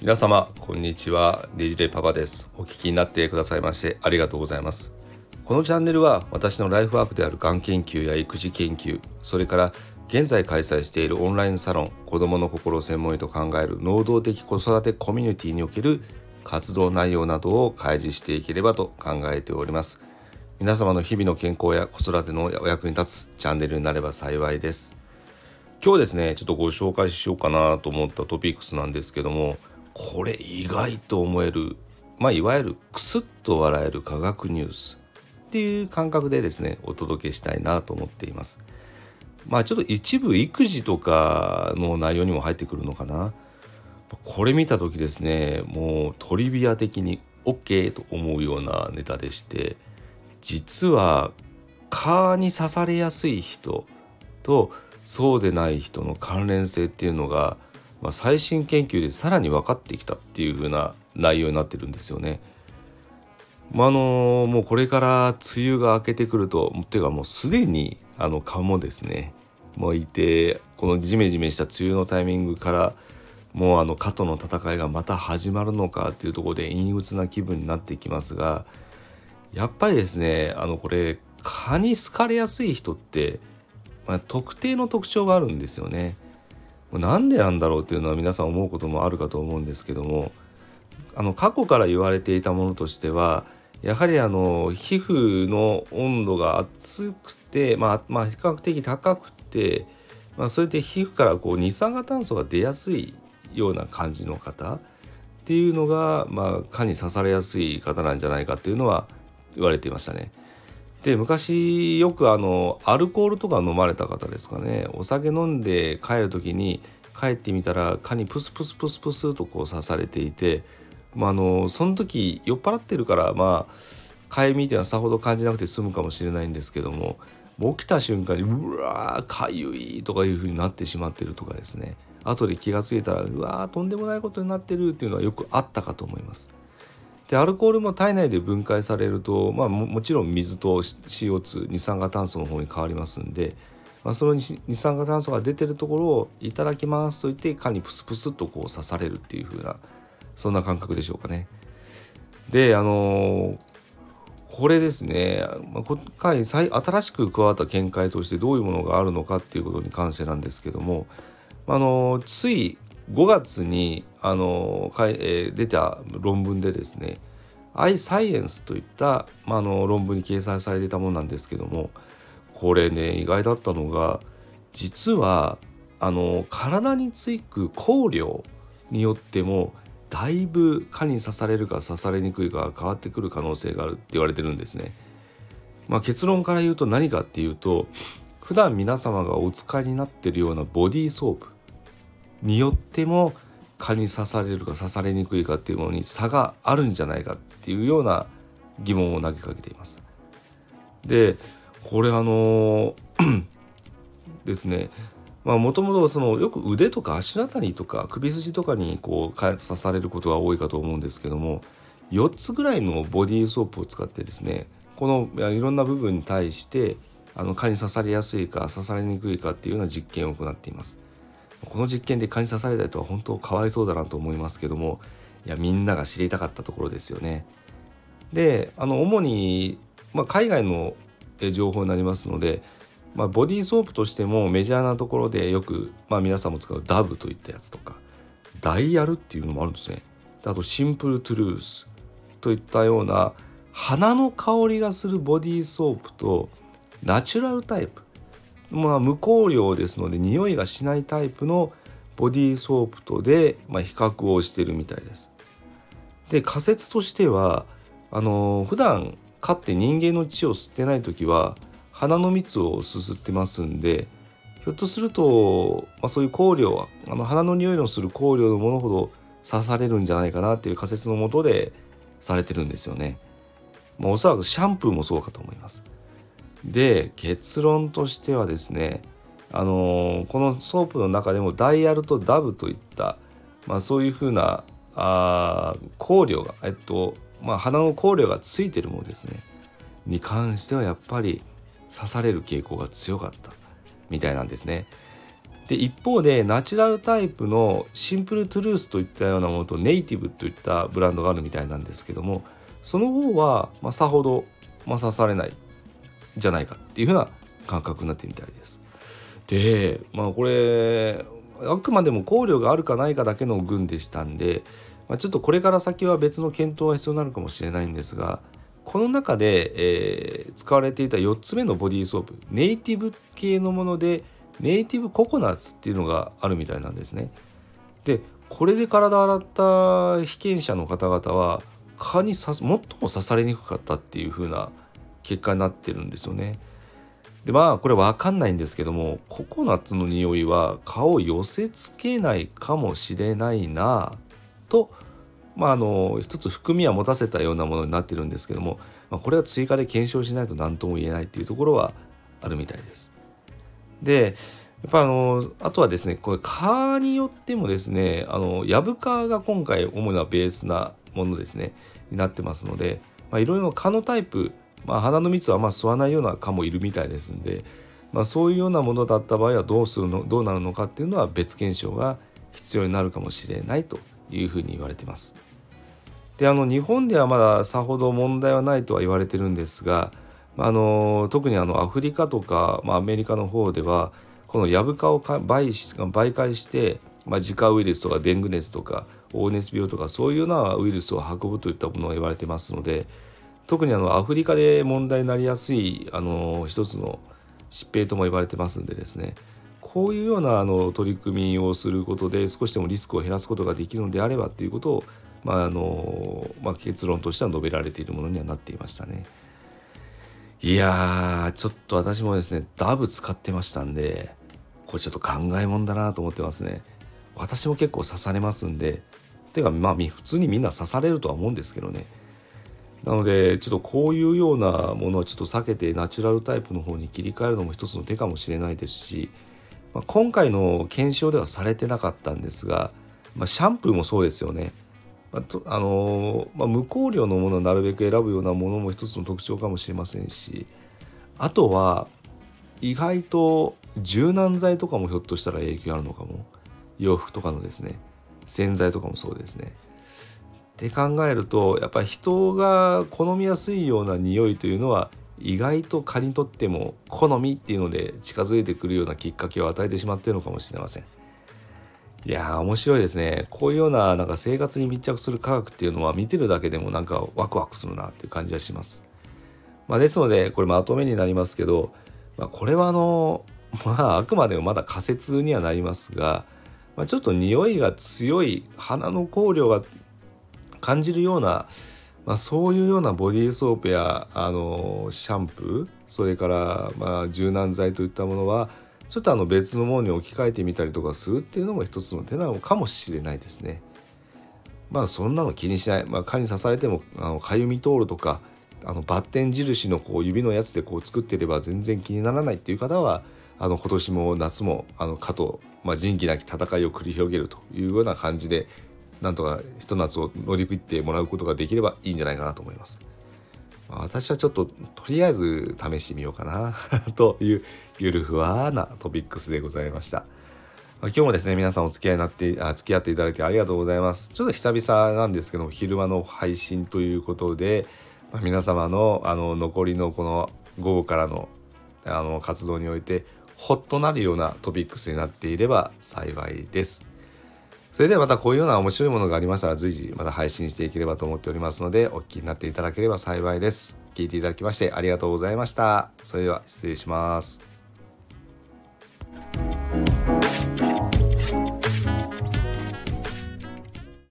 皆様こんにちは。デジレイパパです。お聞きになってくださいましてありがとうございます。このチャンネルは私のライフワークであるがん研究や育児研究それから現在開催しているオンラインサロン子どもの心を専門にと考える能動的子育てコミュニティにおける活動内容などを開示していければと考えております。皆様の日々の健康や子育てのお役に立つチャンネルになれば幸いです。今日ですねちょっとご紹介しようかなと思ったトピックスなんですけどもこれ意外と思えるまあいわゆるクスッと笑える科学ニュースっていう感覚でですねお届けしたいなと思っていますまあちょっと一部育児とかの内容にも入ってくるのかな。これ見た時ですねもうトリビア的に OK と思うようなネタでして実は蚊に刺されやすい人とそうでない人の関連性っていうのが、まあ、最新研究でさらに分かってきたっていう風な内容になってるんですよね。まあ、あのもうこれから梅雨が明けてくるとっていうかもうすでにあの蚊もですねもういてこのジメジメした梅雨のタイミングからもうあの蚊との戦いがまた始まるのかっていうところで陰鬱な気分になってきますがやっぱりですねあのこれ蚊に好かれやすい人って、まあ、特定の特徴があるんですよね。なんでなんだろうっていうのは皆さん思うこともあるかと思うんですけどもあの過去から言われていたものとしてはやはりあの皮膚の温度が熱くて、まあ、まあ比較的高くて、まあ、それで皮膚からこう二酸化炭素が出やすいような感じの方っていうのが、まあ、蚊に刺されやすい方なんじゃないかっていうのは言われていましたね。で昔よくあのアルコールとか飲まれた方ですかねお酒飲んで帰る時に帰ってみたら蚊にプスプスプスプスとこう刺されていてまあ、あのその時酔っ払ってるからまあかゆみっていうのはさほど感じなくて済むかもしれないんですけども起きた瞬間にうわーかゆいとかいう風になってしまってるとかですね後で気が付いたらうわーとんでもないことになってるっていうのはよくあったかと思います。でアルコールも体内で分解されると、まあ、もちろん水と CO2 二酸化炭素の方に変わりますんで、まあ、その二酸化炭素が出てるところをいただきますと言って蚊にプスプスとこう刺されるっていう風なそんな感覚でしょうかね。であのこれですね、ま、今回新しく加わった見解としてどういうものがあるのかっていうことに関してなんですけどもあのつい5月にあのかい、えー、出た論文でですね「iScience」といった、まあ、あの論文に掲載されていたものなんですけどもこれね意外だったのが実はあの体につく香料によってもだいぶ蚊に刺されるか刺されにくいかが変わってくる可能性があるって言われてるんですね。まあ、結論から言うと何かっていうと普段皆様がお使いになってるようなボディーソープによっても蚊に刺されるか刺されにくいかっていうものに差があるんじゃないかっていうような疑問を投げかけています。でこれあの ですねまあもともとそのよく腕とか足のあたりとか首筋とかにこう刺されることが多いかと思うんですけども4つぐらいのボディーソープを使ってですねこのいろんな部分に対してあの蚊に刺されやすいか刺されにくいかっていうような実験を行っています。この実験で蚊に刺された人は本当かわいそうだなと思いますけどもいやみんなが知りたかったところですよね。であの主に、まあ、海外の情報になりますのでまあ、ボディーソープとしてもメジャーなところでよく、まあ、皆さんも使うダブといったやつとかダイヤルっていうのもあるんですねあとシンプルトゥルースといったような花の香りがするボディーソープとナチュラルタイプまあ無香料ですので匂いがしないタイプのボディーソープとで、まあ、比較をしてるみたいです。で仮説としてはあの普段飼って人間の血を吸ってない時は花の蜜をすすってますんでひょっとすると、まあ、そういう香料はあの花の匂いのする香料のものほど刺されるんじゃないかなっていう仮説のもとでされてるんですよね。まあ、おそらくシャンプーもそうかと思います。で結論としてはですねあのー、このソープの中でもダイヤルとダヴといった、まあ、そういうふうなあ香料が、えっとまあ、花の香料がついてるものですねに関してはやっぱり刺される傾向が強かったみたいなんですね。で一方でナチュラルタイプのシンプルトゥルースといったようなものとネイティブといったブランドがあるみたいなんですけどもその方は、ま、さほど、ま、刺されないじゃないかっていうふうな感覚になってみたいです。でまあこれあくまでも考慮があるかないかだけの群でしたんで、まあ、ちょっとこれから先は別の検討が必要になるかもしれないんですがこの中で、えー、使われていた4つ目のボディーソープネイティブ系のものでネイティブココナッツっていうのがあるみたいなんですね。でこれで体洗った被験者の方々は蚊に最も刺されにくかったっていう風な結果になってるんですよね。でまあこれ分かんないんですけどもココナッツの匂いは蚊を寄せつけないかもしれないなとまああの一つ含みは持たせたようなものになってるんですけども、まあ、これは追加で検証しないと何とも言えないっていうところはあるみたいです。でやっぱあのあとはですねこれ蚊によってもですねあのヤブ蚊が今回主なベースなものですねになってますのでまあいろいろ蚊のタイプ、まあ、鼻の蜜はあ吸わないような蚊もいるみたいですんで、まあ、そういうようなものだった場合はどうするのどうなるのかっていうのは別検証が必要になるかもしれないというふうに言われてます。であの日本ではまださほど問題はないとは言われてるんですがあの特にあのアフリカとか、まあ、アメリカの方ではこのヤブカを媒媒介して、まあ、自家ウイルスとかデング熱とか黄熱病とかそういうようなウイルスを運ぶといったものが言われてますので特にあのアフリカで問題になりやすいあの一つの疾病とも言われてますんでですね。こういうようなあの取り組みをすることで少しでもリスクを減らすことができるのであればということを、まああのまあ、結論としては述べられているものにはなっていましたね。いやちょっと私もですねダブ使ってましたんでこれちょっと考えもんだなと思ってますね。私も結構刺されますんでてかまあ普通にみんな刺されるとは思うんですけどね。なのでちょっとこういうようなものはちょっと避けてナチュラルタイプの方に切り替えるのも一つの手かもしれないですし、まあ、今回の検証ではされてなかったんですが、まあ、シャンプーもそうですよね。まああのまあ、無香料のものをなるべく選ぶようなものも一つの特徴かもしれませんしあとは意外と柔軟剤とかもひょっとしたら影響あるのかも。洋服とかのですね。洗剤とかもそうですね。って考えるとやっぱり人が好みやすいような匂いというのは意外と蚊にとっても好みっていうので近づいてくるようなきっかけを与えてしまっているのかもしれません。いやー面白いですね。こういうようななんか生活に密着する科学っていうのは見てるだけでもなんかワクワクするなっていう感じがします。まあ、ですのでこれまとめになりますけど、まあ、これはあの まああくまでもまだ仮説にはなりますが、まあ、ちょっと匂いが強い鼻の香料が感じるような、まあ、そういうようなボディーソープやあのシャンプーそれからまあ柔軟剤といったものはちょっとあの別のものに置き換えてみたりとかするっていうのも一つの手なのかもしれないですね。まあそんなの気にしない、まあ、蚊に刺されてもあのかゆみ通るとかあのバッテン印のこう指のやつでこう作っていれば全然気にならないっていう方はあの今年も夏もあの蚊と、まあ、仁義なき戦いを繰り広げるというような感じでなんとかひと夏を乗り切ってもらうことができればいいんじゃないかなと思います。まあ、私はちょっととりあえず試してみようかな というゆるふわなトピックスでございました。まあ、今日もですね、皆さんお付き合いになってあ、付き合っていただきありがとうございます。ちょっと久々なんですけども、昼間の配信ということで、まあ、皆様のあの残りのこの午後からのあの活動においてホッとなるようなトピックスになっていれば幸いです。それではまたこういうような面白いものがありましたら随時また配信していければと思っておりますのでお聞きになっていただければ幸いです。聞いていただきましてありがとうございました。それでは失礼します。